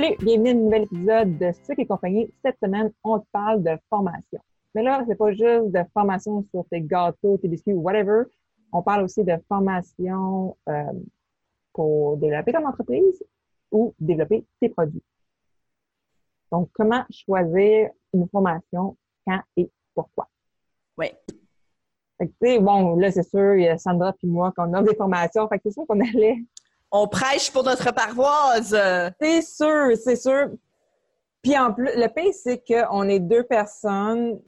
Salut, bienvenue à un nouvel épisode de Sucre et compagnie. Cette semaine, on te parle de formation. Mais là, c'est pas juste de formation sur tes gâteaux, tes biscuits ou whatever. On parle aussi de formation euh, pour développer ton entreprise ou développer tes produits. Donc, comment choisir une formation, quand et pourquoi? Oui. Fait que, tu sais, bon, là, c'est sûr, il y a Sandra puis moi qu'on offre des formations. Fait que c'est sûr qu'on allait On prêche pour notre paroisse. C'est sûr, c'est sûr. Puis en plus, le pire, c'est qu'on est deux personnes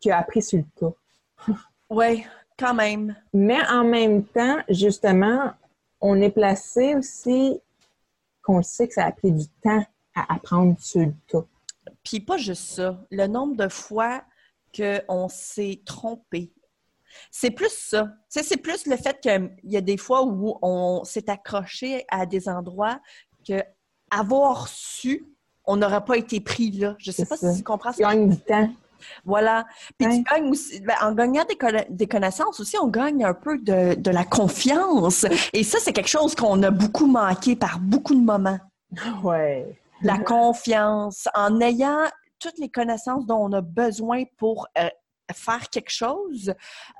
qui ont appris sur le tas. Oui, quand même. Mais en même temps, justement, on est placé aussi qu'on sait que ça a pris du temps à apprendre sur le tas. Puis pas juste ça. Le nombre de fois qu'on s'est trompé. C'est plus ça. Sais, c'est plus le fait qu'il y a des fois où on s'est accroché à des endroits que avoir su, on n'aurait pas été pris là. Je sais C'est pas ça. si tu comprends que gagnes du temps. Voilà. Puis tu gagnes aussi, ben, en gagnant des, conna- des connaissances aussi, on gagne un peu de, de la confiance. Et ça, c'est quelque chose qu'on a beaucoup manqué par beaucoup de moments. Ouais. La confiance, en ayant toutes les connaissances dont on a besoin pour euh, faire quelque chose,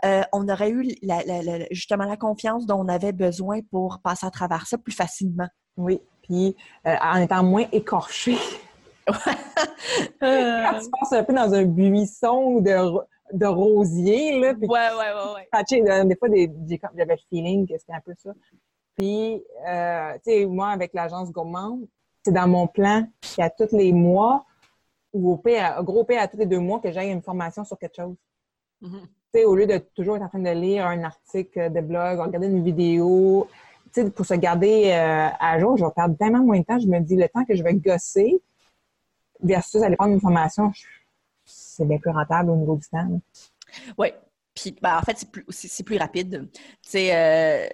euh, on aurait eu la- la- la- justement la confiance dont on avait besoin pour passer à travers ça plus facilement. Oui. Puis euh, en étant moins écorché. Quand tu passes un peu dans un buisson de, de rosier, là, puis ouais, ouais, ouais, ouais. Euh, des fois, j'avais le feeling que c'était un peu ça. Puis, euh, tu sais, moi, avec l'agence gourmande, c'est dans mon plan qu'à tous les mois, ou au pire, à- gros pire à tous les deux mois, que j'aille une formation sur quelque chose. Mhm. Tu sais, au lieu de toujours être en train de lire un article de blog, regarder une vidéo, tu sais, pour se garder euh, à jour, je vais perdre tellement moins de temps. Je me dis, le temps que je vais gosser versus aller prendre une formation, c'est bien plus rentable au niveau du temps. Oui. Puis, ben, en fait, c'est plus, plus rapide. Euh,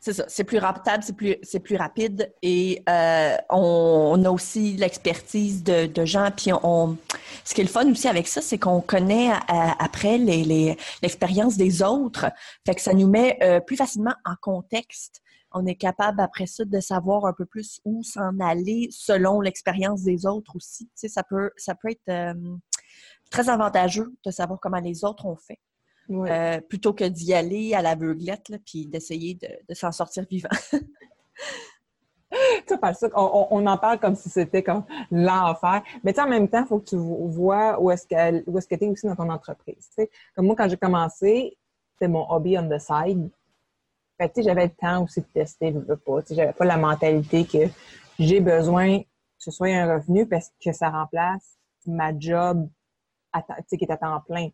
c'est ça. C'est plus rentable, c'est plus, c'est plus rapide. Et euh, on, on a aussi l'expertise de, de gens. Puis, on, ce qui est le fun aussi avec ça, c'est qu'on connaît euh, après les, l'expérience des autres. Fait que ça nous met euh, plus facilement en contexte. On est capable après ça de savoir un peu plus où s'en aller selon l'expérience des autres aussi. Tu sais, ça peut, ça peut être euh, très avantageux de savoir comment les autres ont fait. Euh, plutôt que d'y aller à l'aveuglette, puis d'essayer de, de s'en sortir vivant. Tu sais, par ça, on, en parle comme si c'était comme l'enfer. Mais tu sais, en même temps, il faut que tu vo- vois où est-ce que tu es aussi dans ton entreprise. Comme moi, quand j'ai commencé, c'était mon hobby on the side. Fait tu sais, j'avais le temps aussi de tester, je veux pas. Tu j'avais pas la mentalité que j'ai besoin que ce soit un revenu parce que ça remplace ma job à qui est à temps plein.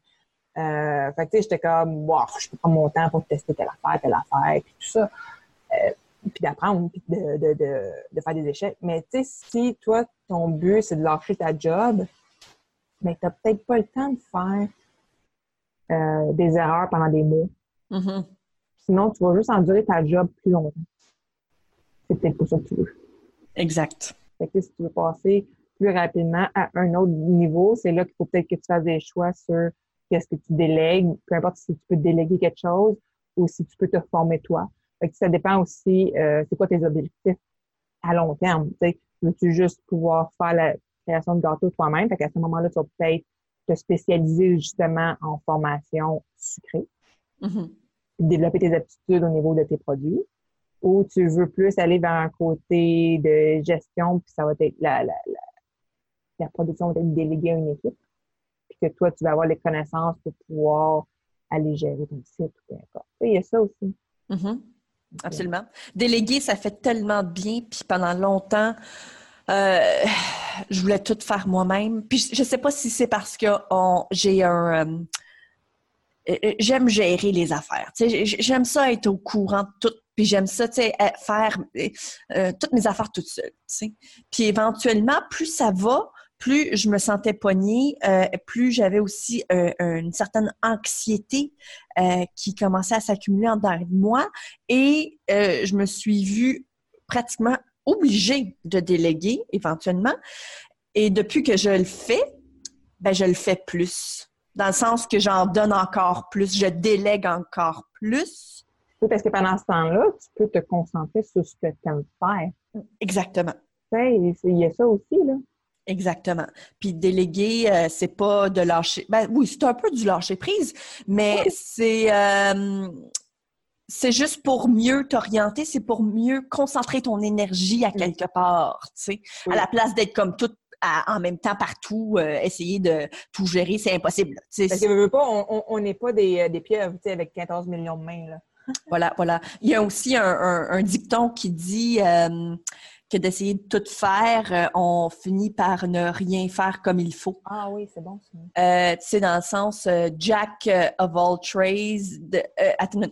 Euh, fait que, tu sais, j'étais comme, wow, je peux prendre mon temps pour tester telle affaire, telle affaire, puis tout ça. Euh, puis d'apprendre, puis de, de, de, de faire des échecs. Mais tu sais, si toi, ton but, c'est de lâcher ta job, mais tu n'as peut-être pas le temps de faire euh, des erreurs pendant des mois. Mhm. Sinon, tu vas juste endurer ta job plus longtemps. C'est peut-être pas ça que tu veux. Exact. Fait que si tu veux passer plus rapidement à un autre niveau, c'est là qu'il faut peut-être que tu fasses des choix sur qu'est-ce que tu délègues, peu importe si tu peux déléguer quelque chose ou si tu peux te former toi. Fait que ça dépend aussi, euh, c'est quoi tes objectifs à long terme. Tu sais, veux-tu juste pouvoir faire la création de gâteau toi-même? Fait qu'à ce moment-là, tu vas peut-être te spécialiser justement en formation sucrée Mhm. puis développer tes aptitudes au niveau de tes produits, ou tu veux plus aller vers un côté de gestion, puis ça va être la, la, la, la production va être déléguée à une équipe, puis que toi, tu vas avoir les connaissances pour pouvoir aller gérer ton site, ou peu importe. Il y a ça aussi. Mhm. Absolument. Déléguer, ça fait tellement de bien. Puis pendant longtemps, euh, je voulais tout faire moi-même. Puis je ne sais pas si c'est parce que j'ai un. euh, euh, j'aime gérer les affaires. J'aime ça être au courant de tout. Puis j'aime ça, tu sais, euh, faire euh, toutes mes affaires toute seule. tu sais. Puis éventuellement, plus ça va, plus je me sentais poignée, euh, plus j'avais aussi euh, une certaine anxiété qui commençait à s'accumuler en dedans de moi et je me suis vue pratiquement obligée de déléguer éventuellement. Et depuis que je le fais, ben je le fais plus. Dans le sens que j'en donne encore plus, je délègue encore plus. Oui, parce que pendant ce temps-là, tu peux te concentrer sur ce que tu aimes faire. Exactement. Il y a ça aussi, là. Exactement. Puis déléguer, euh, c'est pas de lâcher. Ben oui, c'est un peu du lâcher prise, mais c'est euh, c'est juste pour mieux t'orienter, c'est pour mieux concentrer ton énergie à quelque part, tu sais, à la place d'être comme tout en même temps partout, euh, essayer de tout gérer, c'est impossible. Parce que pas, on n'est pas des, des pieuvres, tu sais, avec 14 millions de mains, là. Voilà, voilà. Il y a aussi un, dicton qui dit que d'essayer de tout faire, euh, on finit par ne rien faire comme il faut. Ah oui, c'est bon. Euh, tu sais, dans le sens euh, Jack of all trades.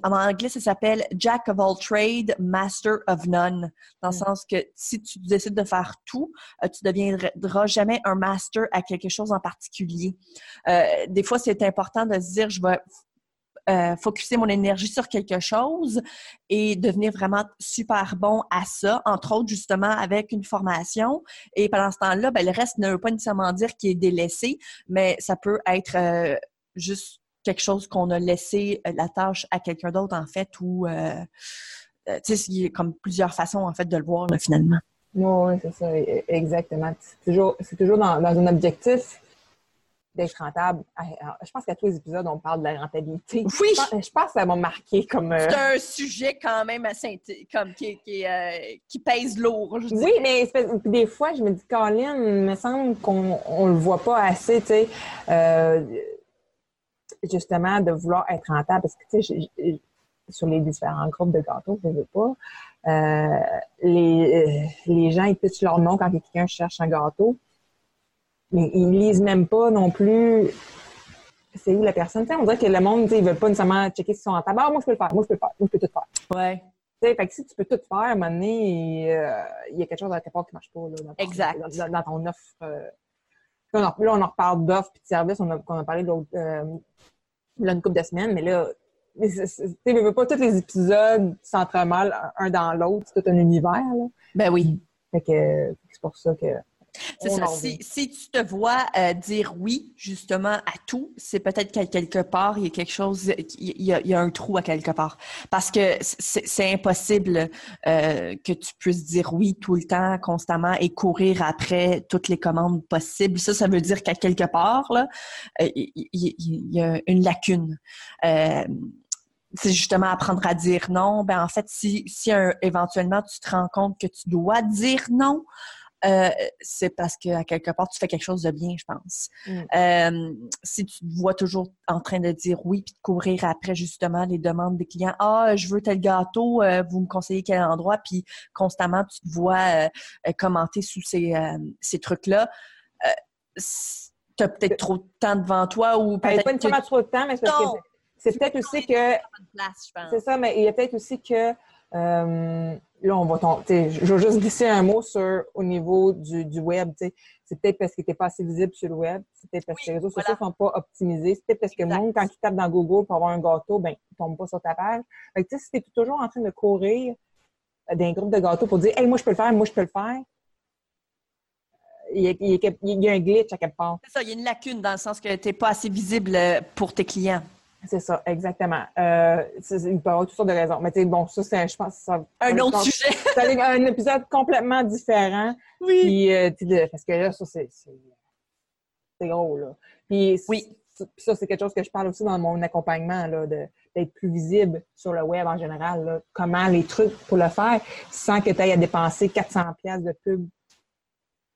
en anglais, ça s'appelle Jack of all trades, Master of none. Dans le mm. sens que si tu décides de faire tout, tu deviendras jamais un master à quelque chose en particulier. des fois, c'est important de se dire, je vais euh, focuser mon énergie sur quelque chose et devenir vraiment super bon à ça, entre autres justement avec une formation. Et pendant ce temps-là, ben, le reste ne veut pas nécessairement dire qu'il est délaissé, mais ça peut être euh, juste quelque chose qu'on a laissé euh, la tâche à quelqu'un d'autre en fait ou tu sais, il y a comme plusieurs façons en fait de le voir finalement. Oui, c'est ça, e-, exactement. C'est toujours, toujours dans un objectif d'être rentable. Je pense qu'à tous les épisodes, on parle de la rentabilité. Oui! Je pense, que ça m'a marqué comme... Euh, c'est un sujet quand même assez... comme qui, qui, euh, qui pèse lourd, je Oui, mais des fois, je me dis, Colin, il me semble qu'on ne le voit pas assez, tu sais, euh, justement, de vouloir être rentable. Parce que, tu sais, sur les différents groupes de gâteaux, je ne veux pas, les, les gens, ils pitchent leur nom quand quelqu'un cherche un gâteau mais ils lisent même pas non plus c'est où la personne. on dirait que le monde, ils veulent pas nécessairement checker si sont en tabac. Moi, je peux le faire. Moi, je peux le faire. Moi, je peux tout faire. Ouais. fait que si tu peux tout faire, à un moment donné, euh, il y a quelque chose à quelque part qui marche pas. Là, dans ton, exact. Dans, ton offre. Euh. Là, on en reparle d'offres et de services. On a, a parlé de euh, une couple de semaines, mais là, tu veux pas tous les épisodes s'entremêlent un dans l'autre. C'est tout un univers. Là. Ben oui. Fait que c'est pour ça que c'est ça. Si, tu te vois euh, dire oui, justement, à tout, c'est peut-être qu'à quelque part, il y a quelque chose, il y a, un trou à quelque part. Parce que c'est impossible euh, que tu puisses dire oui tout le temps, constamment, et courir après toutes les commandes possibles. Ça, ça veut dire qu'à quelque part, là, euh, il, y, a une lacune. c'est justement apprendre à dire non. Ben en fait, si, si éventuellement tu te rends compte que tu dois dire non, euh, c'est parce qu'à quelque part, tu fais quelque chose de bien, je pense. Mm. Euh, si tu te vois toujours en train de dire oui, puis de courir après justement les demandes des clients, ah, je veux tel gâteau, euh, vous me conseillez quel endroit, puis constamment tu te vois commenter sous ces, ces trucs-là. tu as peut-être trop de temps devant toi ou ben, peut-être. Pas trop de temps, mais c'est peut-être aussi que. C'est ça, mais il y a peut-être aussi que là, on va tomber. Je vais juste glisser un mot sur au niveau du, du web. C'est peut-être parce que tu n'es pas assez visible sur le web. C'est peut-être parce que les réseaux sociaux ne sont pas optimisés. C'est peut-être parce que le monde, quand tu tapes dans Google pour avoir un gâteau, ben, il ne tombe pas sur ta page. Fait que, si tu es toujours en train de courir d'un groupe de gâteaux pour dire Hey, moi, je peux le faire, moi, je peux le faire. Il y, a, il y a un glitch à quelque part. C'est ça, il y a une lacune dans le sens que tu n'es pas assez visible pour tes clients. C'est ça, exactement. Euh, il peut y avoir toutes sortes de raisons. Mais tu sais, bon, ça, c'est, je pense, ça. Un autre sujet. c'est un épisode complètement différent. Oui. Puis, euh, parce que là, ça, c'est, c'est, gros, là. Puis, oui. ça, c'est quelque chose que je parle aussi dans mon accompagnement, là, de, d'être plus visible sur le web en général. Là. Comment les trucs pour le faire sans que tu aies à dépenser 400 pièces de pub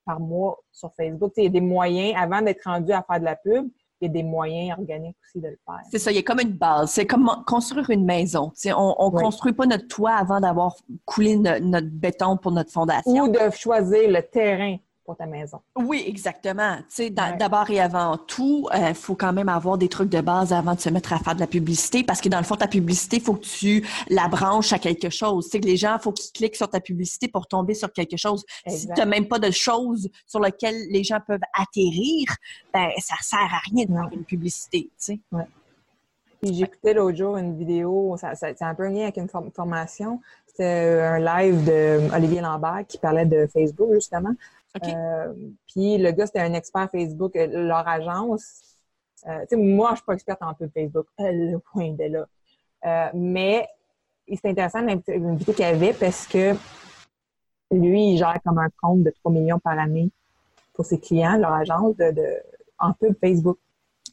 par mois sur Facebook. Il y a des moyens, avant d'être rendu à faire de la pub, il y a des moyens organiques aussi de le faire. C'est ça, il y a comme une base. C'est comme construire une maison. on ne construit pas notre toit avant d'avoir coulé notre béton pour notre fondation. Ou de choisir le terrain pour ta maison. Oui, exactement. D'abord et avant tout, il euh, faut quand même avoir des trucs de base avant de se mettre à faire de la publicité parce que dans le fond, ta publicité, il faut que tu la branches à quelque chose. Les gens, il faut qu'ils cliquent sur ta publicité pour tomber sur quelque chose. Si tu n'as même pas de choses sur lesquelles les gens peuvent atterrir, ben ça sert à rien de faire une publicité. Ouais. j'écoutais l'autre jour une vidéo, ça, c'est un peu lien avec une formation. C'était un live de Olivier Lambert qui parlait de Facebook, justement. Euh, puis le gars, c'était un expert Facebook. Euh, leur agence, euh, tu sais, moi, je suis pas experte en pub Facebook. le point de là. mais c'est intéressant l'invité qu'il avait parce que lui, il gère comme un compte de 3 millions par année pour ses clients, leur agence, de, en pub Facebook.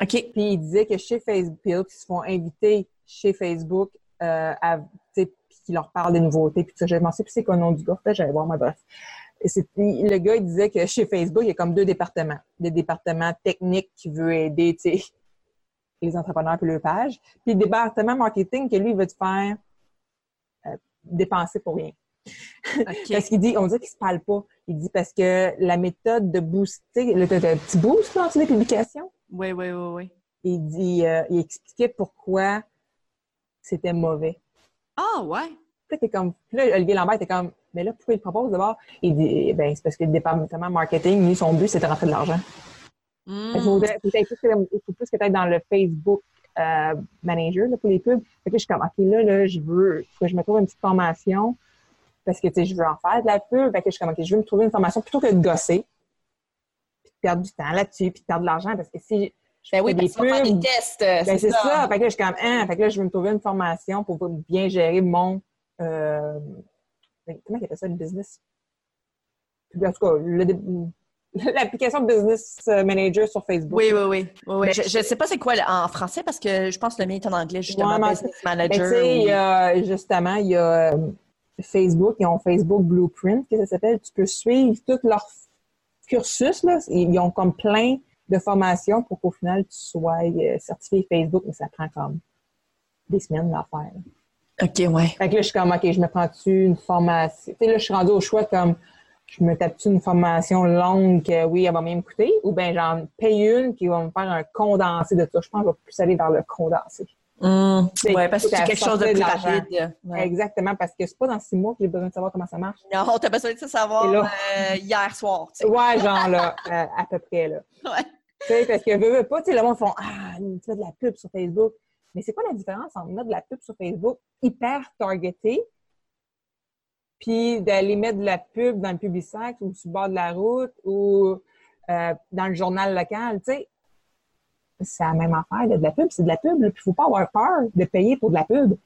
OK. Puis il disait que chez Facebook, ils se font inviter chez Facebook euh, à, puis qu'ils leur parlent des nouveautés, puis ça. Je m'en sais plus c'est quoi le nom du gars? J'allais voir, ma bref le gars, il disait que chez Facebook, il y a comme deux départements. Des départements techniques qui veut aider, les entrepreneurs pour leur page. Puis le département marketing que lui, il veut te faire euh, dépenser pour rien. parce qu'il dit, on dit qu'il se parle pas. Il dit parce que la méthode de booster, le, petit boost dans les publications. Oui, oui, oui, oui. Il dit, euh, il expliquait pourquoi c'était mauvais. Ah, ouais. Puis comme, là, Olivier Lambert était comme, mais là, pourquoi il propose d'abord? Il dit, eh ben, c'est parce que le département marketing, lui, son but, c'est de rentrer de l'argent. Hmm. Il, faut, plus que être dans le Facebook euh, manager là, pour les pubs. Fait que je suis comme, OK, là, là, je veux, que je me trouve une petite formation parce que, tu sais, je veux en faire de la pub. Fait que je suis comme, OK, je veux me trouver une formation plutôt que de gosser, puis de perdre du temps là-dessus, puis de perdre de l'argent parce que si je fais ben oui, des pubs, faire des tests, ben c'est ça. Fait que là, je suis comme, hein, fait que là, je veux me trouver une formation pour bien gérer mon euh, comment il appelle ça, le business? En tout cas, l'application Business Manager sur Facebook. Oui, oui, oui. je ne sais pas c'est quoi en français parce que je pense que le mien est en anglais, justement, Business Manager. Ben, justement, il y a euh, Facebook, ils ont Facebook Blueprint, que ça s'appelle. Tu peux suivre tout leur cursus. Là. Ils ont comme plein de formations pour qu'au final, tu sois euh, certifié Facebook, mais ça prend comme des semaines à faire. OK, ouais. Fait que là, je suis comme, OK, je me prends-tu une formation? Tu sais, là, je suis rendue au choix comme, je me tape-tu une formation longue que, oui, elle va bien me coûter, ou bien j'en paye une qui va me faire un condensé de ça. Je pense que je vais plus aller vers le condensé. Mmh. Oui, parce que c'est quelque chose de plus rapide. Exactement, parce que c'est pas dans six mois que j'ai besoin de savoir comment ça marche. Non, t'as besoin de savoir euh, hier soir. Tu sais. Ouais, genre là, euh, à peu près là. Ouais. Tu sais, parce que veux, veux pas, tu sais, le monde font Ah, tu fais de la pub sur Facebook. Mais c'est quoi la différence entre mettre de la pub sur Facebook hyper targetée, puis d'aller mettre de la pub dans le public ou sur le bord de la route ou euh, dans le journal local, tu sais? C'est la même affaire, de la pub, c'est de la pub. Il ne faut pas avoir peur de payer pour de la pub.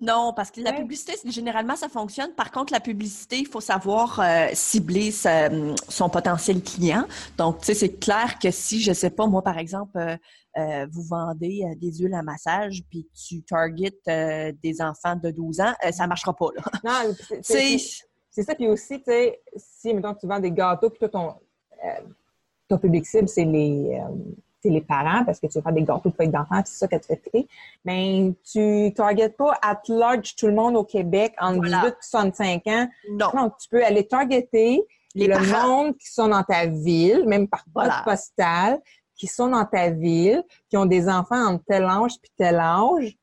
Non, parce que la publicité, généralement, ça fonctionne. Par contre, la publicité, il faut savoir euh, cibler son potentiel client. Donc, tu sais, c'est clair que si, je sais pas, moi, par exemple, euh, euh, vous vendez des huiles à massage, puis tu targetes des enfants de 12 ans, ça ne marchera pas, là. Non, c'est ça. Puis aussi, tu sais, si, maintenant tu vends des gâteaux, puis toi, ton, ton public cible, c'est les les parents parce que tu veux faire des gâteaux de fêtes d'enfants, c'est ça que tu fais triper. Mais tu targetes pas at large tout le monde au Québec en 18 et 65 ans. Non. Donc, tu peux aller targeter les le monde qui sont dans ta ville, même par code postal, qui sont dans ta ville, qui ont des enfants en tel âge puis tel âge.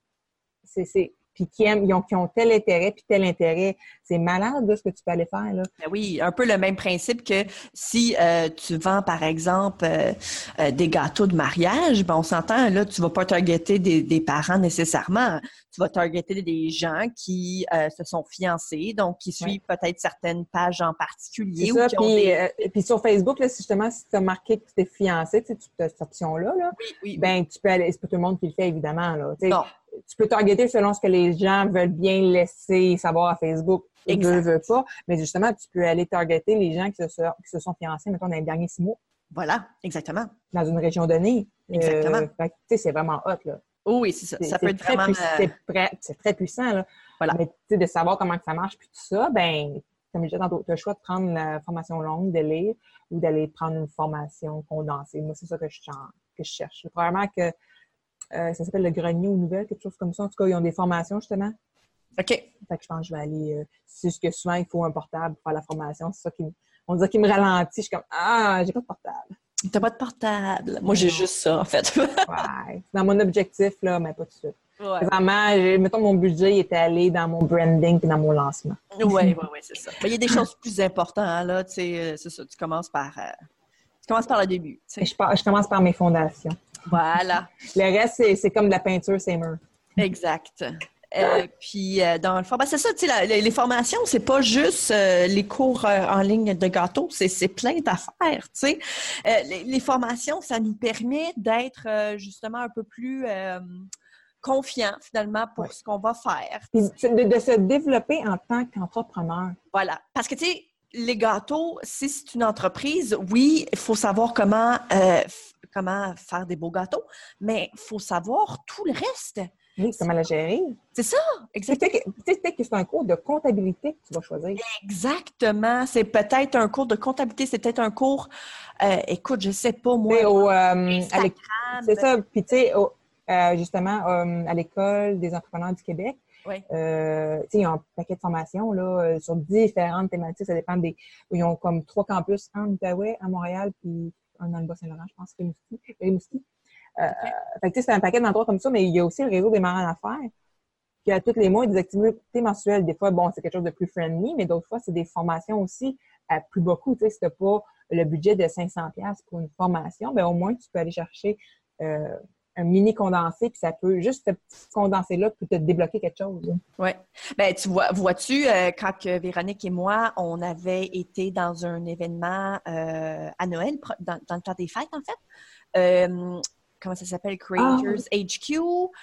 C'est puis qui aiment, ils ont, qui ont tel intérêt, puis tel intérêt. C'est malade de ce que tu peux aller faire. Là. Ben oui, un peu le même principe que si euh, tu vends, par exemple, euh, euh, des gâteaux de mariage, ben on s'entend, là, tu vas pas targeter des, des, parents nécessairement. Tu vas targeter des gens qui se sont fiancés, donc qui suivent peut-être certaines pages en particulier. Ça, puis, puis, sur Facebook, là, justement, si tu as marqué que tu es fiancé, tu as cette option-là, là, oui, oui, ben tu peux aller, c'est pas tout le monde qui le fait, évidemment. Là, non tu peux targeter selon ce que les gens veulent bien laisser savoir à Facebook. Ils ne veulent pas. Mais justement, tu peux aller targeter les gens qui se, sont, qui se sont fiancés, mettons, dans les derniers six mois. Voilà, exactement. Dans une région donnée. Exactement. Euh, c'est vraiment hot, là. Oh oui, c'est ça. Ça peut être vraiment... Euh, c'est très puissant, là. Voilà. Mais, tu sais, de savoir comment ça marche, puis tout ça, ben comme je disais tantôt, tu as le choix de prendre la formation longue, de lire, ou d'aller prendre une formation condensée. Moi, c'est ça que je, que je cherche. Probablement que euh, ça s'appelle le grenier aux nouvelles, quelque chose comme ça. En tout cas, ils ont des formations, justement. OK. Fait que je pense que je vais aller. Euh, c'est ce que souvent, il faut un portable pour faire la formation. C'est ça qui. on dirait qu'il me ralentit. Je suis comme, ah, j'ai pas de portable. T'as pas de portable. Moi, j'ai juste ça, en fait. ouais. Dans mon objectif, là, mais pas tout de suite. Ouais. Vraiment, mettons, mon budget était allé dans mon branding et dans mon lancement. Oui, oui, oui, c'est ça. Mais il y a des choses plus importantes, là. Tu sais, euh, c'est ça. Tu commences par, euh, tu commences par le début. Je, je, commence par mes fondations. Voilà. le reste, c'est comme de la peinture, c'est mûr. Exact. Euh, puis, euh, dans le fond, ben, c'est ça, tu sais, les, formations, c'est pas juste euh, les cours en ligne de gâteau, c'est plein d'affaires, tu sais. Les, formations, ça nous permet d'être justement un peu plus confiants, finalement, pour ce qu'on va faire. De, de, se développer en tant qu'entrepreneur. Voilà. Parce que, tu sais, les gâteaux, si c'est une entreprise, oui, il faut savoir comment, comment faire des beaux gâteaux, mais il faut savoir tout le reste. Oui, comment la gérer. C'est ça, exactement. Peut-être que c'est un cours de comptabilité que tu vas choisir. Exactement. C'est peut-être un cours de comptabilité, c'est peut-être un cours, euh, écoute, je sais pas, moi. Euh, c'est ça. Puis, tu sais, euh, justement, à l'École des entrepreneurs du Québec, oui. Euh, il y a un paquet de formations là, sur différentes thématiques. Ça dépend des. Ils ont comme trois campus, un en Outaouais, à Montréal, puis un dans le Bas-Saint-Laurent, je pense, Rimouski. Rimouski. Euh, fait que c'est un paquet d'endroits comme ça, mais il y a aussi le réseau des marins d'affaires qui a tous les mois des activités mensuelles. Des fois, bon, c'est quelque chose de plus friendly, mais d'autres fois, c'est des formations aussi à plus beaucoup. Tu sais, si t'as pas le budget de 500 pièces pour une formation, ben au moins, tu peux aller chercher euh, un mini condensé, puis ça peut juste ce petit condensé-là peut te débloquer quelque chose. Oui. Ben tu vois, vois-tu, euh, quand Véronique et moi, on avait été dans un événement euh, à Noël, dans, dans, le temps des fêtes, en fait, comment ça s'appelle, Creators HQ.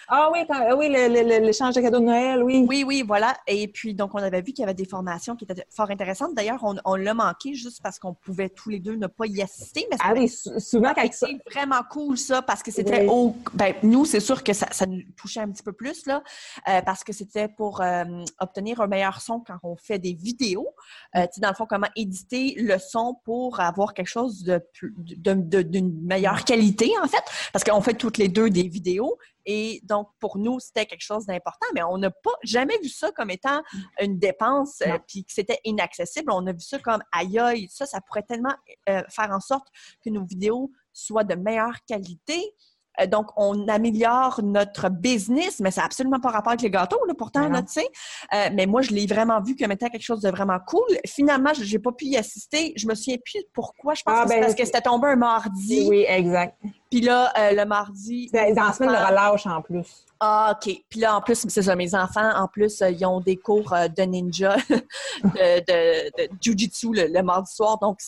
Ah oui, euh, oui, l'échange de cadeaux de Noël, oui. Oui, oui, voilà. Et puis, donc, on avait vu qu'il y avait des formations qui étaient fort intéressantes. D'ailleurs, on, l'a manqué juste parce qu'on pouvait tous les deux ne pas y assister. Mais ah oui, souvent quand ça. Vraiment cool, ça, parce que c'était au... Ben, nous, c'est sûr que ça, nous touchait un petit peu plus, là, euh, parce que c'était pour euh, obtenir un meilleur son quand on fait des vidéos. tu sais, dans le fond, comment éditer le son pour avoir quelque chose de d'une meilleure qualité, en fait. Parce que on fait toutes les deux des vidéos. Et donc, pour nous, c'était quelque chose d'important, mais on n'a pas jamais vu ça comme étant une dépense, euh, puis que c'était inaccessible. On a vu ça comme aïe aïe, ça, ça pourrait tellement euh, faire en sorte que nos vidéos soient de meilleure qualité. Euh, donc, on améliore notre business, mais ça n'a absolument pas rapport avec les gâteaux, là, pourtant, là, tu sais. Euh, mais moi, je l'ai vraiment vu comme étant quelque chose de vraiment cool. Finalement, je n'ai pas pu y assister. Je me souviens plus pourquoi. Je pense ah, que c'est ben, parce que c'était tombé un mardi. Oui, exact. Puis là, euh, le mardi... Dans la semaine de relâche, en plus. Ah, OK. Puis là, en plus, c'est ça, mes enfants, en plus, euh, ils ont des cours euh, de ninja, de, de, jujitsu le, mardi soir. Donc,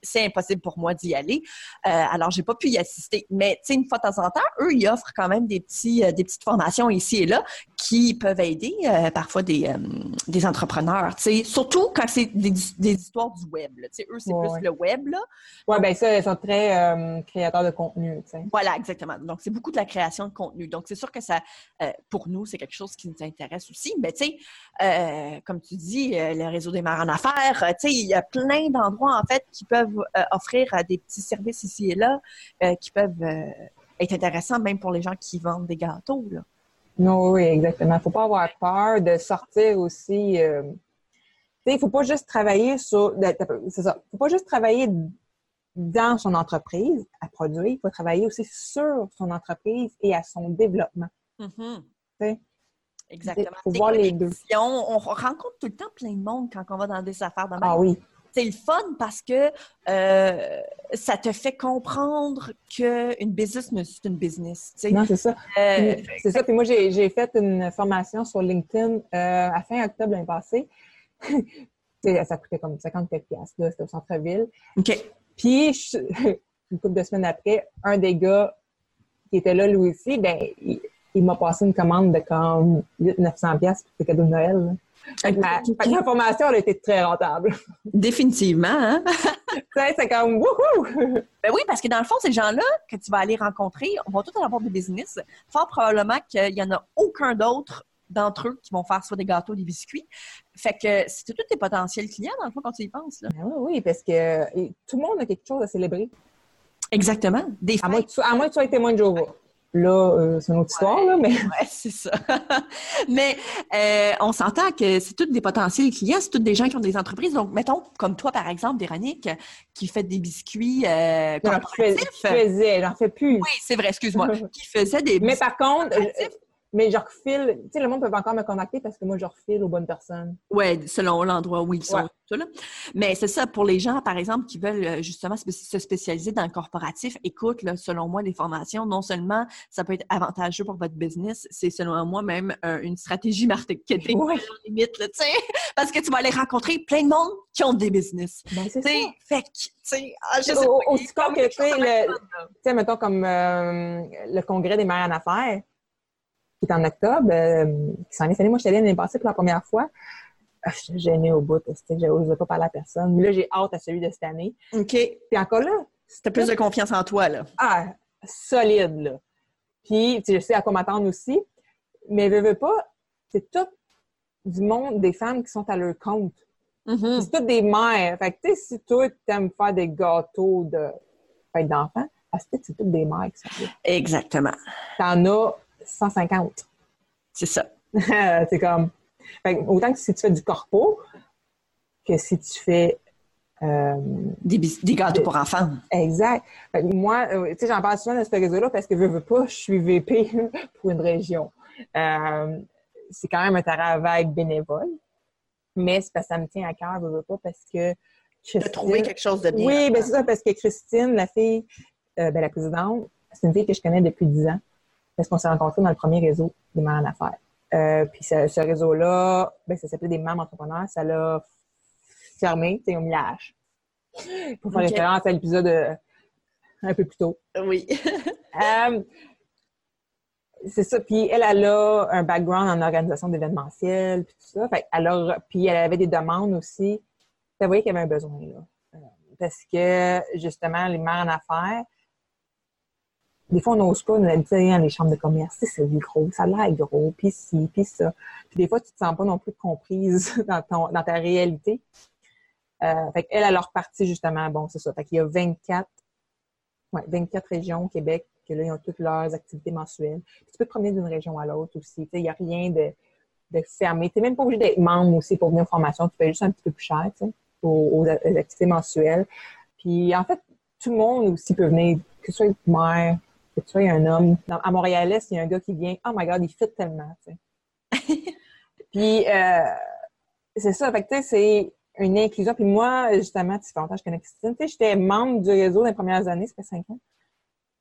c'est impossible pour moi d'y aller. Alors, j'ai pas pu y assister. Mais, tu sais, une fois de temps en temps, eux, ils offrent quand même des, petits, des petites formations ici et là qui peuvent aider parfois des, des entrepreneurs. Tu sais, surtout quand c'est des, histoires du web. Tu sais, eux, c'est plus le web. Là. Oui, bien ça, ils sont très créateurs de contenu. Tu sais. Voilà, exactement. Donc, c'est beaucoup de la création de contenu. Donc, c'est sûr que ça euh, pour nous, c'est quelque chose qui nous intéresse aussi. Mais tu sais, euh, comme tu dis, euh, le réseau des marins en affaires, tu sais, il y a plein d'endroits, en fait, qui peuvent offrir des petits services ici et là, qui peuvent être intéressants même pour les gens qui vendent des gâteaux. Là. Non, oui, exactement. Il ne faut pas avoir peur de sortir aussi. il ne faut pas juste travailler sur. C'est ça. Il ne faut pas juste travailler dans son entreprise à produire, il faut travailler aussi sur son entreprise et à son développement. Mm-hmm. Exactement. Il faut voir les deux. On, rencontre tout le temps plein de monde quand on va dans des affaires de Ah oui. C'est le fun parce que euh, ça te fait comprendre qu'une business, c'est une business. Non, c'est ça. Euh, c'est ça. Puis moi, j'ai fait une formation sur LinkedIn euh, à fin octobre l'année passée. ça coûtait comme 50 pièces C'était au centre-ville. OK. Puis, une couple de semaines après, un des gars qui était là, lui aussi, ben, il, m'a passé une commande de comme 800-900 pièces pour le cadeau de Noël. la formation, elle a été très rentable. Définitivement, hein? c'est comme wouhou! Ben oui, parce que dans le fond, ces gens-là que tu vas aller rencontrer, on va tous avoir des business. Fort probablement qu'il n'y en a aucun d'autre d'entre eux qui vont faire soit des gâteaux, des biscuits. Fait que c'est tous tes potentiels clients, dans le fond, quand tu y penses. Là. Ben oui, oui, parce que tout le monde a quelque chose à célébrer. Exactement. Des à, moins que tu, à moins que tu sois témoin de Jéhovah. Là, euh, c'est une autre histoire, là, mais... Ouais, c'est ça. mais euh, on s'entend que c'est tous des potentiels clients, c'est tous des gens qui ont des entreprises. Donc, mettons, comme toi, par exemple, Véronique, qui fait des biscuits euh, Non, je fais- je faisais, j'en fais plus. Oui, c'est vrai, excuse-moi. qui faisait des Mais biscuits. par contre, corporatifs. Mais je refile, tu sais, le monde peut encore me contacter parce que moi, je refile aux bonnes personnes. Oui, selon l'endroit où ils sont. Ouais. tout ça, là. Mais c'est ça, pour les gens, par exemple, qui veulent euh, justement se spécialiser dans le corporatif, écoute, là, selon moi, les formations, non seulement ça peut être avantageux pour votre business, c'est selon moi même euh, une stratégie marketing Ouais. limite, là, parce que tu vas aller rencontrer plein de monde qui ont des business. Ben, c'est ça. fait que, tu sais, ah, je sais pas. Au- il Aussi comme que, tu sais, mettons comme euh, le congrès des mères en affaires, qui est en octobre, euh, qui s'en est fait. Moi, je suis allée l'année passée pour la première fois. Ah, je suis gênée au bout, c'était que j'osais pas parler à personne. Mais là, j'ai hâte à celui de cette année. OK. Puis encore là, T'as plus de confiance en toi, là. ah, solide, là. Puis, tu sais, je sais à quoi m'attendre aussi. Mais veux, veux pas, c'est tout du monde des femmes qui sont à leur compte. Mhm. C'est toutes des mères. Fait que, tu sais, si toi, t'aimes faire des gâteaux de fête d'enfants, parce que c'est toutes des mères qui sont là. Exactement. T'en as 150. C'est ça. c'est comme. Fait autant que si tu fais du corpo que si tu fais. euh, Des, gâteaux pour enfants. exact. Fait moi, euh, tu sais, j'en parle souvent de ce réseau-là parce que je veux pas, je suis VP pour une région. Euh, c'est quand même un travail bénévole, mais c'est parce que ça me tient à cœur, je veux pas, parce que. De Christine- trouver quelque chose de bien. Oui, ben c'est ça, parce que Christine, la fille, ben, la présidente, c'est une fille que je connais depuis 10 ans, parce qu'on s'est rencontrés dans le premier réseau des mères en affaires. Euh, puis ce, ce réseau-là, ben, ça s'appelait des mamans entrepreneurs, ça l'a fermé, tu sais, au millage. Pour faire référence à l'épisode euh, un peu plus tôt. Oui. Euh, c'est ça. Puis elle, elle a un background en organisation d'événementiel, puis tout ça. Fait elle a, puis elle avait des demandes aussi. Ça voyait qu'il y avait un besoin, là. Parce que, justement, les mères en affaires, des fois, on n'ose pas nous dans les chambres de commerce. C'est gros, ça a l'air gros, puis ci, puis ça. Puis des fois, tu te sens pas non plus comprise dans, ton, dans ta réalité. Euh, fait qu'elle, elle a reparti, justement, bon, c'est ça. Fait qu'il y a 24 Ouais, 24 régions au Québec, que là, ils ont toutes leurs activités mensuelles. Tu peux te promener d'une région à l'autre aussi. Il n'y a rien de, de fermé. Tu n'es même pas obligé d'être membre aussi pour venir aux formations. Tu payes juste un petit peu plus cher, aux, aux activités mensuelles. Puis en fait, tout le monde aussi peut venir, que ce soit mère, que tu sois un homme. Dans- à Montréal-Est, il y a un gars qui vient, oh my God, il fit tellement. Puis euh, c'est ça, fait que tu sais, c'est une inclusion. Puis moi, justement, tu fais longtemps que je connais Christine. Tu sais, j'étais membre du réseau dans les premières années, ça fait cinq ans.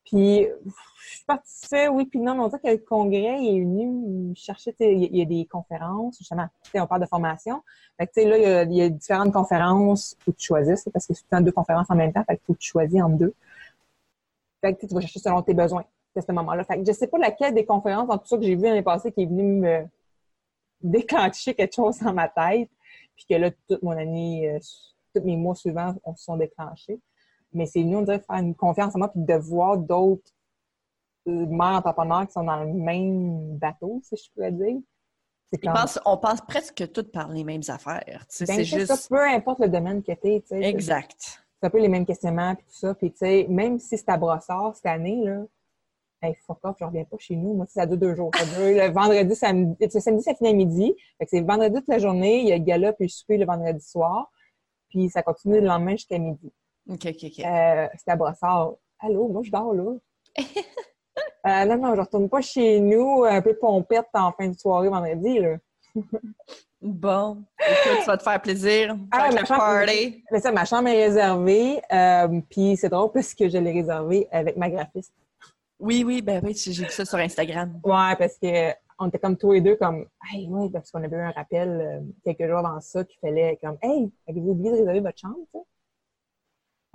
Puis je partie, oui, puis non, mais on dirait que le congrès il est venu chercher, il y a- a des conférences, justement. On parle de formation. Fait que, tu sais, là, il y, a, il y a différentes conférences, que tu choisisses, parce que c'est tout le temps deux conférences en même temps, fait qu'il faut que tu choisis entre deux. Fait que tu vas chercher selon tes besoins à ce moment-là. Fait que je sais pas laquelle des conférences, dans tout ça que j'ai vu l'année passée, qui est venue me déclencher quelque chose dans ma tête, puis que là, toute mon année, euh, tous mes mois suivants, on se sont déclenchés. Mais c'est venu, on dirait, faire une confiance en moi, puis de voir d'autres euh, mères entrepreneurs qui sont dans le même bateau, si je pourrais dire. Je pense- on passe presque toutes par les mêmes affaires. ben, c'est juste. ça, peu importe le domaine que tu es, Exact. C'est un peu les mêmes questionnements, puis tout ça. Puis, tu sais, même si c'est à brossard cette année, là, hey, fuck off, je reviens pas chez nous. Moi, ça dure deux jours. Ça dure le vendredi, samedi. Le samedi, ça finit à midi. Fait que c'est vendredi toute la journée. Il y a le gala, puis le souper le vendredi soir. Puis ça continue le lendemain jusqu'à midi. OK, OK, OK. Euh, c'est à brossard. Allô, moi, je dors là. Euh, non, non, je retourne pas chez nous un peu pompette en fin de soirée vendredi, là. Bon. Écoute, ça va te faire plaisir. Ah, ma chambre-. Mais ça, ma chambre est réservée. euh, puis c'est drôle parce que je l'ai réservée avec ma graphiste. Oui, oui, ben oui, j'ai vu ça sur Instagram. Ouais, parce que on était comme tous les deux comme Hey, oui, parce qu'on avait eu un rappel euh, quelques jours avant ça qu'il fallait comme Hey, avez-vous oublié de réserver votre chambre, tu sais?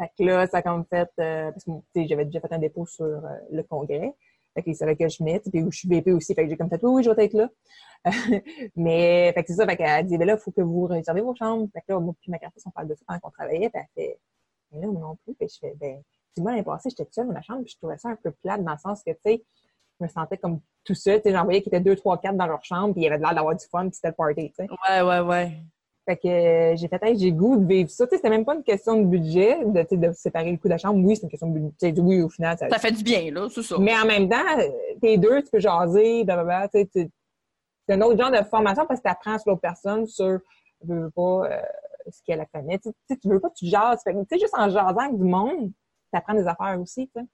Fait que là, ça a comme fait euh, parce que tu j'avais déjà fait un dépôt sur le congrès. Fait qu'il savait que je venais, puis je suis BP aussi. Fait que j'ai comme fait oui, oui, je vais être là. Mais fait que c'est ça, fait qu'elle dit ben là, il faut que vous réservez vos chambres. Fait que là, moi puis ma graphiste, on parle de ça pendant qu'on travaillait, puis elle fait Mais là, moi non plus. Puis je fais ben, dis-moi l'année passée, j'étais seule dans ma chambre, puis je trouvais ça un peu plate dans le sens que tu sais, je me sentais comme tout seul. Tu sais, j'en voyais qui étaient deux, trois, quatre dans leur chambre, puis il y avait de l'air d'avoir du fun, puis c'était le party, tu sais. Ouais, ouais, ouais. Fait que euh, j'ai fait, hey, j'ai goût de vivre ça. Tu sais, c'était même pas une question de budget, de, tu sais, de séparer le coût de la chambre. Oui, c'est une question de budget. Oui, au final, ça, Ça fait du bien, là, c'est ça. Mais en même temps, t'es deux, tu peux jaser, blablabla, tu sais, tu- c'est un autre genre de formation parce que tu apprends sur l'autre personne sur, je veux pas, euh, ce qu'elle connaît. Tu sais, tu veux pas, tu jases. Fait que, tu sais, juste en jasant avec du monde, tu apprends des affaires aussi, tu sais.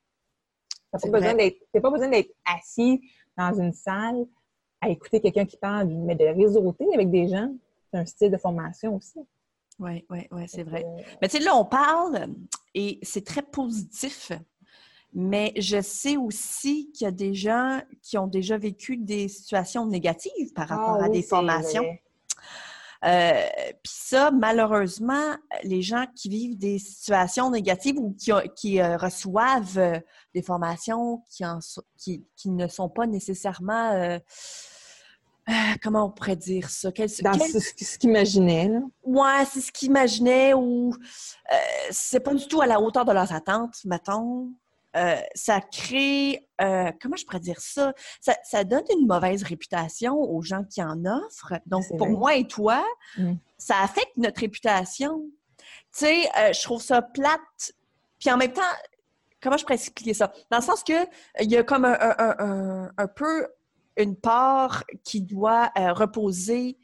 T'as pas besoin d'être, t'as pas besoin d'être assis dans une salle à écouter quelqu'un qui parle, mais de réseauter avec des gens. C'est un style de formation aussi. Oui, oui, oui, c'est vrai. que, Mais tu sais, là, on parle et c'est très positif. Mais je sais aussi qu'il y a des gens qui ont déjà vécu des situations négatives par rapport ah à oui, des formations. Euh, Puis ça, malheureusement, les gens qui vivent des situations négatives ou qui, qui, euh, reçoivent euh, des formations qui, en qui, qui ne sont pas nécessairement... euh, comment on pourrait dire ça? Quel- Dans quel- ce, qu'ils imaginaient, là. Ouais, c'est ce qu'ils imaginaient ou euh, c'est pas du tout à la hauteur de leurs attentes, mettons. Euh, ça crée, euh, comment je pourrais dire ça? ça? ça donne une mauvaise réputation aux gens qui en offrent. Donc, pour vrai. moi et toi, Mm. ça affecte notre réputation. Tu sais, je trouve ça plate. Puis en même temps, comment je pourrais expliquer ça? Dans le sens que il y a comme un, un- un- un- un peu une part qui doit euh, reposer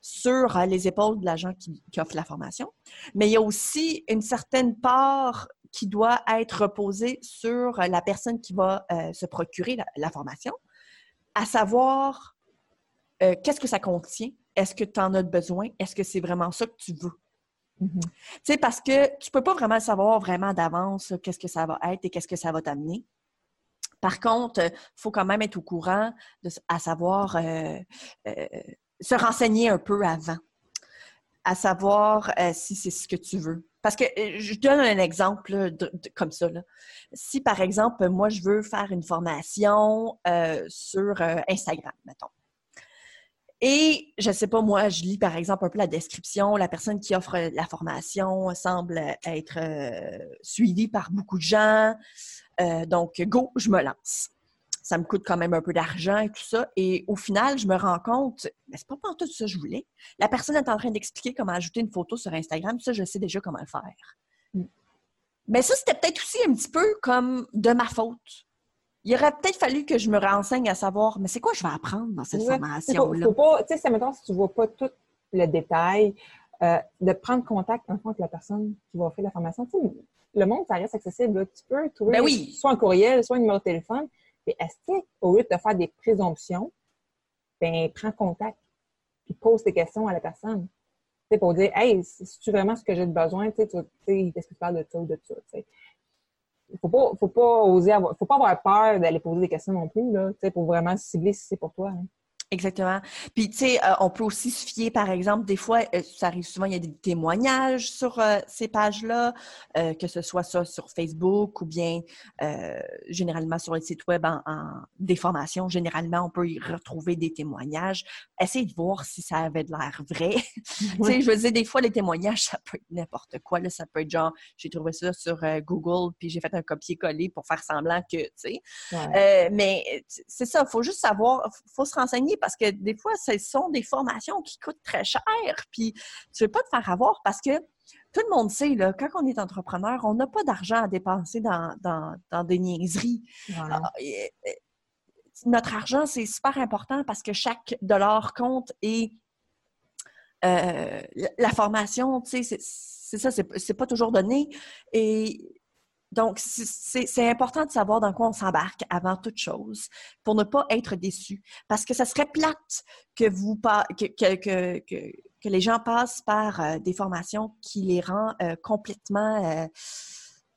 sur euh, les épaules de l'agent qui, qui offre la formation, mais il y a aussi une certaine part qui doit être reposée sur euh, la personne qui va se procurer la, la formation, à savoir qu'est-ce que ça contient, est-ce que tu en as besoin, est-ce que c'est vraiment ça que tu veux? Mhm. Tu sais, parce que tu peux pas vraiment savoir vraiment d'avance qu'est-ce que ça va être et qu'est-ce que ça va t'amener. Par contre, il faut quand même être au courant, à savoir euh, euh, se renseigner un peu avant, à savoir euh, si c'est ce que tu veux. Parce que euh, je donne un exemple comme ça. Si, par exemple, moi, je veux faire une formation euh, sur euh, Instagram, mettons. Et je sais pas, moi, je lis par exemple un peu la description. La personne qui offre la formation semble être euh, suivie par beaucoup de gens. Euh, donc, go, je me lance. Ça me coûte quand même un peu d'argent et tout ça. Et au final, je me rends compte, mais c'est pas pour tout ça que je voulais. La personne est en train d'expliquer comment ajouter une photo sur Instagram. Ça, je sais déjà comment le faire. Mm. Mais ça, c'était peut-être aussi un petit peu comme de ma faute. Il aurait peut-être fallu que je me renseigne à savoir, mais c'est quoi je vais apprendre dans cette Ouais. Formation-là? tu sais, mettons, si tu vois pas tout le détail, euh, de prendre contact, en avec la personne qui va offrir la formation. Tu sais, le monde, ça reste accessible. là. Tu peux trouver Ben oui. soit un courriel, soit un numéro de téléphone. Est-ce que, au lieu de te faire des présomptions, ben, prends contact. Puis, pose tes questions à la personne. Tu sais, pour dire, hey, c'est-tu vraiment ce que j'ai besoin? Tu sais, tu- sais, qu'est-ce que tu parles de ça ou de ça? Tu sais? Il faut pas, faut pas oser avoir, faut pas avoir peur d'aller poser des questions non plus, là, pour vraiment cibler si c'est pour toi. hein. Exactement. Puis, tu sais, euh, on peut aussi se fier, par exemple, des fois, euh, ça arrive souvent, il y a des témoignages sur euh, ces pages-là, que ce soit ça sur Facebook ou bien généralement sur les sites web en, formations. Généralement, on peut y retrouver des témoignages. Essayez de voir si ça avait de l'air vrai. Tu sais, je veux dire, des fois, les témoignages, ça peut être n'importe quoi. Là. Ça peut être genre, j'ai trouvé ça sur euh, Google, puis j'ai fait un copier-coller pour faire semblant que, tu sais. Ouais. Euh, mais c'est ça, il faut juste savoir, faut se renseigner parce que des fois, ce sont des formations qui coûtent très cher. Puis tu ne veux pas te faire avoir parce que tout le monde sait, là, quand on est entrepreneur, on n'a pas d'argent à dépenser dans, dans, dans des niaiseries. Voilà. Notre argent, c'est super important parce que chaque dollar compte et euh, la- formation, tu sais, c'est- ça, c'est pas toujours donné. Et donc, c'est- important de savoir dans quoi on s'embarque avant toute chose pour ne pas être déçu. Parce que ça serait plate que, vous, que, que, que, que, les gens passent par euh, des formations qui les rend euh, complètement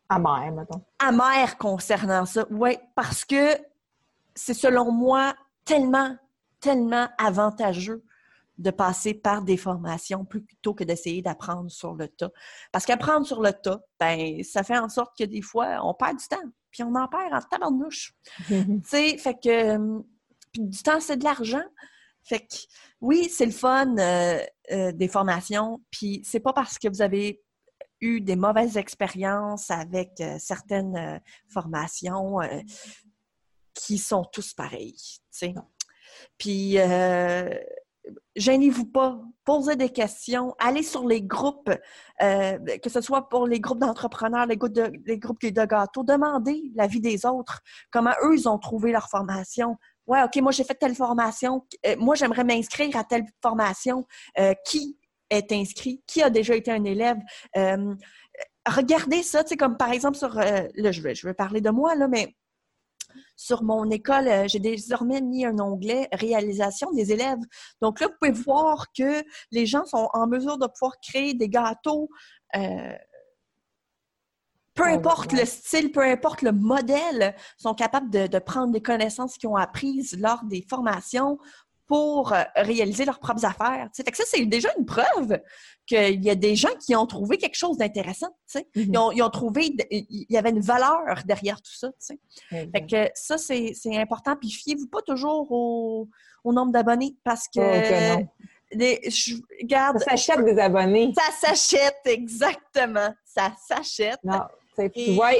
Amer, mettons. amères concernant ça. Oui, parce que c'est selon moi tellement, tellement avantageux de passer par des formations plutôt que d'essayer d'apprendre sur le tas. Parce qu'apprendre sur le tas, ben, ça fait en sorte que des fois, on perd du temps, puis on en perd en tabarnouche. Tu sais, fait que puis du temps, c'est de l'argent. Fait que oui, c'est le fun euh, euh, des formations, puis c'est pas parce que vous avez eu des mauvaises expériences avec euh, certaines formations qui sont tous pareils. Puis euh, gênez-vous pas, posez des questions, allez sur les groupes, euh, que ce soit pour les groupes d'entrepreneurs, les groupes de, les groupes de gâteaux, demandez l'avis des autres, comment eux, ils ont trouvé leur formation. Ouais, OK, moi, j'ai fait telle formation. Euh, moi, j'aimerais m'inscrire à telle formation. Qui est inscrit? Qui a déjà été un élève? regardez ça, tu sais, comme par exemple sur... là, je vais, je vais parler de moi, là, mais sur mon école, euh, j'ai désormais mis un onglet réalisation des élèves. Donc là, vous pouvez voir que les gens sont en mesure de pouvoir créer des gâteaux. Euh, peu importe le style, peu importe le modèle, sont capables de, prendre des connaissances qu'ils ont apprises lors des formations pour euh, réaliser leurs propres affaires. Fait que ça, c'est déjà une preuve qu'il y a des gens qui ont trouvé quelque chose d'intéressant. Mm-hmm. ils, ont, trouvé, il y avait une valeur derrière tout ça. Fait que ça, c'est important. Puis fiez-vous pas toujours au, nombre d'abonnés parce que. Oh, je, ça s'achète des abonnés. Ça s'achète, exactement. Ça s'achète. Non, tu vois,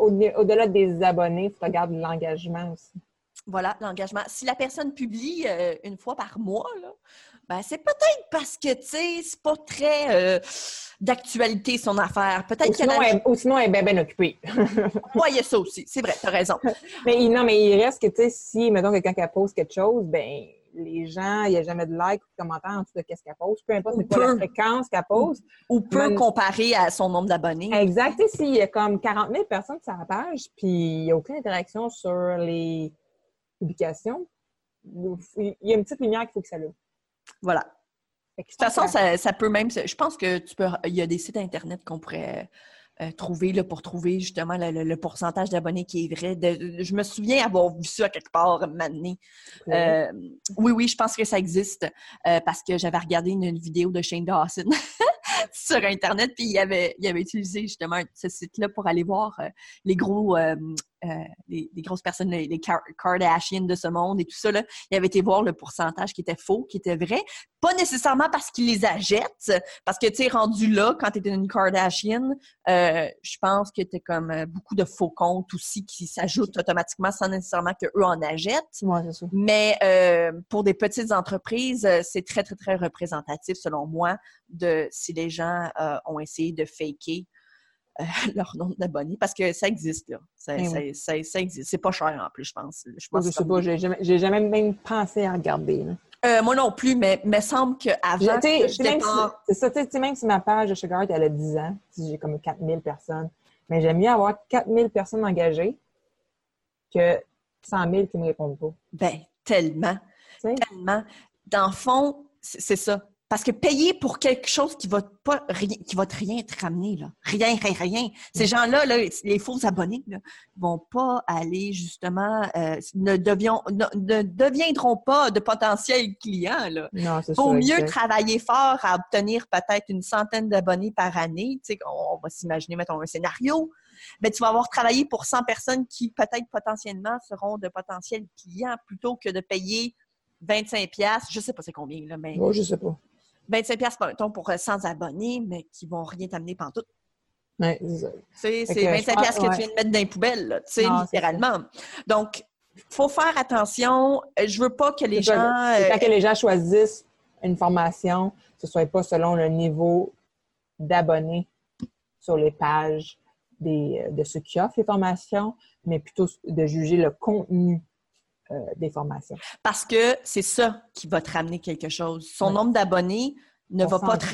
au-delà des abonnés, il faut regarder l'engagement aussi. Voilà, l'engagement. Si la personne publie euh, une fois par mois, ben, c'est peut-être parce que, tu sais, c'est pas très euh, d'actualité son affaire. Peut-être sinon, Ou sinon, elle est bien, occupée. oui, il y a ça aussi. C'est vrai, tu as raison. mais non, mais il reste que, tu sais, si, mettons, quelqu'un qui pose quelque chose, ben les gens, il n'y a jamais de like ou de commentaires en dessous de qu'est-ce qu'elle pose. Peu importe c'est quoi la fréquence qu'elle pose. Ou peut comparer à son nombre d'abonnés. Exact. S'il y a comme 40 000 personnes sur la page, puis il n'y a aucune interaction sur les publication, il y a une petite lumière qu'il faut que ça allume. Voilà. De toute façon, ça, peut même. Je pense que tu peux. Il y a des sites Internet qu'on pourrait euh, trouver là, pour trouver justement le, pourcentage d'abonnés qui est vrai. je me souviens avoir vu ça quelque part maintenant. Euh, oui, oui, je pense que ça existe euh, parce que j'avais regardé une, vidéo de Shane Dawson sur Internet, puis il avait, il avait utilisé justement ce site-là pour aller voir les gros euh, les, grosses personnes, les, les, Kardashians de ce monde et tout ça, là, il avait été voir le pourcentage qui était faux, qui était vrai. Pas nécessairement parce qu'il les achète, parce que, tu sais, rendu là, quand tu étais une Kardashian, euh, je pense que tu comme euh, beaucoup de faux comptes aussi qui s'ajoutent automatiquement sans nécessairement qu'eux en achètent. Mais pour des petites entreprises, c'est très, très, très représentatif, selon moi, de si les gens ont essayé de faker euh, leur nombre d'abonnés parce que ça existe, là. Ça, eh ça, existe. C'est pas cher en plus, je pense. Je, pense je sais pas, j'ai jamais, jamais, même pensé à regarder. Euh, moi non plus, mais il me semble qu'avant, C'est ça, tu sais, même si ma page de Sugar elle a 10 ans, si j'ai comme 4000 personnes, mais j'aime mieux avoir 4000 personnes engagées que 100 000 qui me répondent pas. Ben, tellement. Tellement. Dans le fond, c'est ça. Parce que payer pour quelque chose qui va pas rien, qui va te rien te ramener, là. Rien, rien, rien. Ces mm. gens-là, là, les faux abonnés, là, vont pas aller justement, euh, ne, ne, deviendront pas de potentiels clients, là. Non, c'est Vaut mieux travailler fort à obtenir peut-être une centaine d'abonnés par année. Tu sais, on, va s'imaginer, mettons, un scénario. Mais tu vas avoir travaillé pour 100 personnes qui peut-être potentiellement seront de potentiels clients plutôt que de payer 25 pièces, je sais pas c'est combien là, mais. Moi, je sais pas. 25 pièces pour 100 abonnés, mais qui vont rien t'amener pantoute. Ouais, c'est 25 pièces que tu viens de mettre dans les poubelles, tu sais, littéralement. Donc, il faut faire attention. Je veux pas que les gens... quand que les gens choisissent une formation, ce ne soit pas selon le niveau d'abonnés sur les pages des, de ceux qui offrent les formations, mais plutôt de juger le contenu euh, des formations. Parce que c'est ça qui va te ramener quelque chose. Son nombre d'abonnés ne va pas te...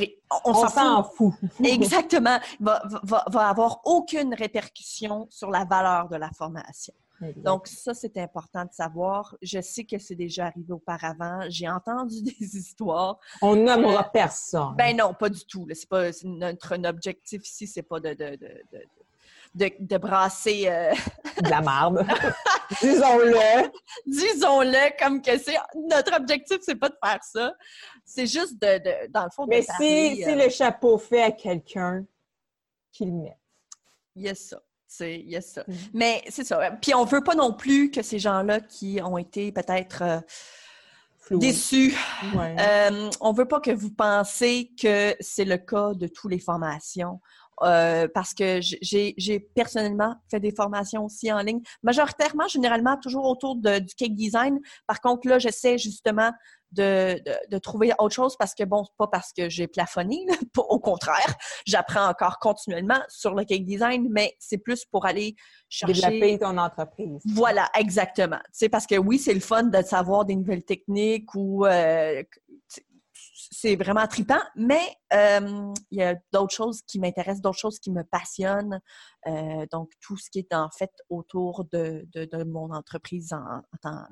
On, s'en fout. Exactement. Va, va, va, avoir aucune répercussion sur la valeur de la formation. Donc, ça, c'est important de savoir. Je sais que c'est déjà arrivé auparavant. J'ai entendu des histoires. On nommera euh, personne. Ben non, pas du tout. C'est pas notre objectif ici, c'est pas de, de, brasser euh, de la marde. Disons-le. Disons-le comme que c'est notre objectif, c'est pas de faire ça. C'est juste de, dans le fond. Mais si, si euh, le chapeau fait à quelqu'un, qu'il le mette. Il y a ça. Il y a ça. Mm-hmm. Mais c'est ça. Puis on veut pas non plus que ces gens-là qui ont été peut-être euh, déçus, euh, on veut pas que vous pensez que c'est le cas de toutes les formations. Euh, parce que j'ai personnellement fait des formations aussi en ligne, majoritairement, généralement, toujours autour de, du cake design. Par contre, là, j'essaie justement de, de, trouver autre chose parce que, bon, pas parce que j'ai plafonné, au contraire, j'apprends encore continuellement sur le cake design, mais c'est plus pour aller chercher... Développer ton entreprise. Voilà, exactement. C'est parce que oui, c'est le fun de savoir des nouvelles techniques ou... Euh, c'est vraiment tripant, mais euh, il y a d'autres choses qui m'intéressent, d'autres choses qui me passionnent. Euh, donc, tout ce qui est en fait autour de, de, mon entreprise en, en,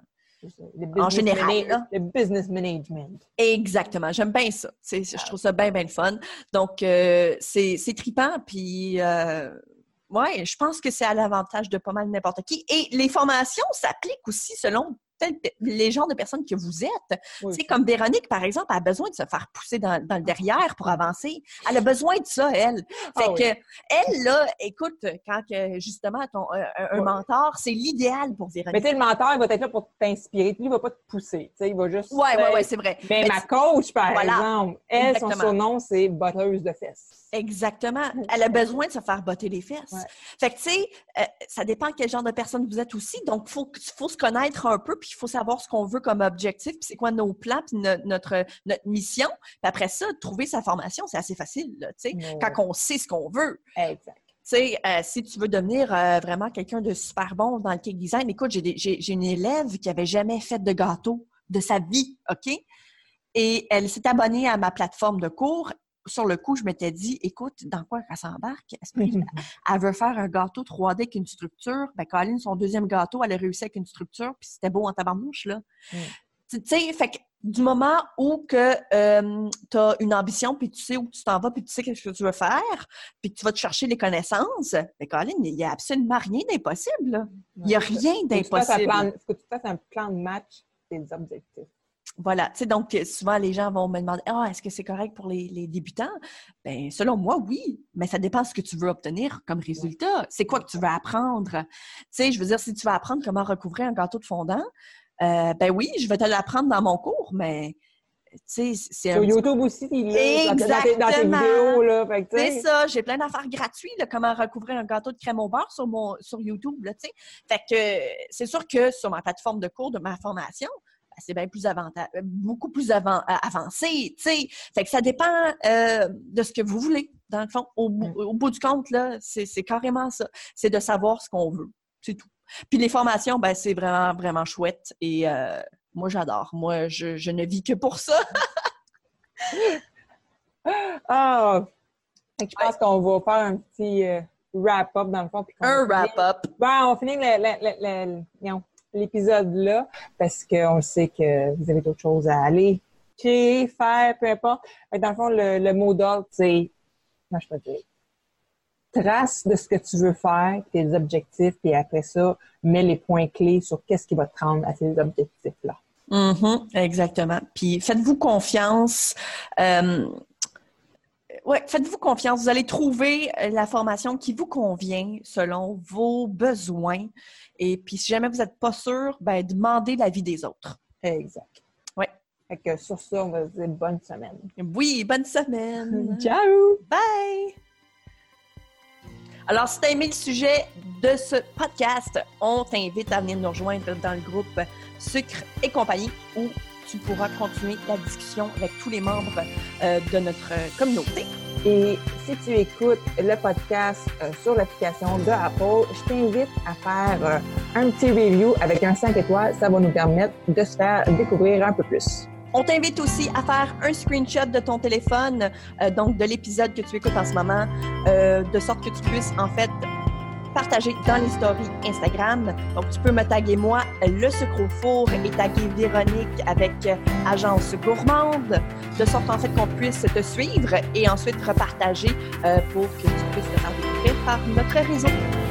en général. Le business management. Exactement. J'aime bien ça. Je trouve ça bien, bien fun. Donc, euh, c'est tripant. Puis, ouais, je pense que c'est à l'avantage de pas mal n'importe qui. Et les formations s'appliquent aussi selon les genres de personnes que vous êtes. c'est comme Véronique, par exemple, a besoin de se faire pousser dans, le derrière pour avancer. Elle a besoin de ça, elle. Ah fait que, elle, là, écoute, quand justement, ton, un, mentor, c'est l'idéal pour Véronique. Mais tu le mentor, il va être là pour t'inspirer. Lui, il va pas te pousser. il va juste. Oui, oui, oui, c'est vrai. Mais, ma coach, par exemple, elle, son surnom, c'est botteuse de fesses. Exactement. Elle a besoin de se faire botter les fesses. Fait que, tu sais, euh, ça dépend quel genre de personne vous êtes aussi. Donc, il faut, faut se connaître un peu, puis il faut savoir ce qu'on veut comme objectif, puis c'est quoi nos plans, puis notre, notre mission. Puis après ça, trouver sa formation, c'est assez facile, tu sais, quand on sait ce qu'on veut. Exact. Tu sais, euh, si tu veux devenir euh, vraiment quelqu'un de super bon dans le cake design, écoute, j'ai une élève qui avait jamais fait de gâteau de sa vie, OK? Et elle s'est abonnée à ma plateforme de cours sur le coup, je m'étais dit, écoute, dans quoi elle s'embarque? Elle veut faire un gâteau 3D avec une structure? Ben, Colin, son deuxième gâteau, elle a réussi avec une structure, puis c'était beau en tabarnouche, là. Mm. Tu sais, fait que du moment où que euh, tu as une ambition, puis tu sais où tu t'en vas, puis tu sais ce que tu veux faire, puis que tu vas te chercher les connaissances, ben Colin, il n'y a absolument rien d'impossible. Il n'y a rien d'impossible. Il faut que tu fasses un plan de match des objectifs. Voilà, tu sais, donc souvent les gens vont me demander Ah, est-ce que c'est correct pour les, débutants? Bien, selon moi, oui, mais ça dépend de ce que tu veux obtenir comme résultat. C'est quoi que tu veux apprendre? Tu sais, je veux dire, si tu veux apprendre comment recouvrir un gâteau de fondant, euh, ben oui, je vais te l'apprendre dans mon cours, mais c'est Sur YouTube aussi, il est Exactement. dans tes, vidéos. Là, c'est ça, j'ai plein d'affaires gratuites, comment recouvrir un gâteau de crème au beurre sur, mon, sur YouTube. Là, fait que c'est sûr que sur ma plateforme de cours de ma formation, ben, c'est bien plus avantage, beaucoup plus avant, euh, avancé, tu sais. Fait que ça dépend euh, de ce que vous voulez, dans le fond. Au, mm. bout du compte, là, c'est carrément ça. C'est de savoir ce qu'on veut. C'est tout. Puis les formations, ben, c'est vraiment, vraiment chouette. Et euh, moi, j'adore. Moi, je, ne vis que pour ça. ah! Je pense qu'on va faire un petit wrap-up dans le fond. un wrap-up. Ben, on finit le, l'épisode-là parce qu'on sait que vous avez d'autres choses à aller créer, faire, peu importe. Dans le fond, le, mot d'ordre, c'est, moi je peux dire, trace de ce que tu veux faire, tes objectifs, puis après ça, mets les points clés sur qu'est-ce qui va te rendre à ces objectifs-là. Mm-hmm, exactement. Puis faites-vous confiance. Euh, ouais, faites-vous confiance. Vous allez trouver la formation qui vous convient selon vos besoins. Et puis, si jamais vous n'êtes pas sûr, ben, demandez l'avis des autres. Exact. Oui. Fait que sur ça, on va se dire bonne semaine. Oui, bonne semaine. Ciao! Bye! Alors, si tu as aimé le sujet de ce podcast, on t'invite à venir nous rejoindre dans le groupe Sucre et compagnie où tu pourras continuer la discussion avec tous les membres euh, de notre communauté. Et si tu écoutes le podcast euh, sur l'application de Apple, je t'invite à faire euh, un petit review avec un 5 étoiles. Ça va nous permettre de se faire découvrir un peu plus. On t'invite aussi à faire un screenshot de ton téléphone, euh, donc de l'épisode que tu écoutes en ce moment, de sorte que tu puisses en fait partager dans les stories Instagram. Donc, tu peux me taguer moi, le sucre au four, et taguer Véronique avec euh, Agence Gourmande, de sorte en fait qu'on puisse te suivre et ensuite repartager euh, pour que tu puisses te faire découvrir par notre réseau.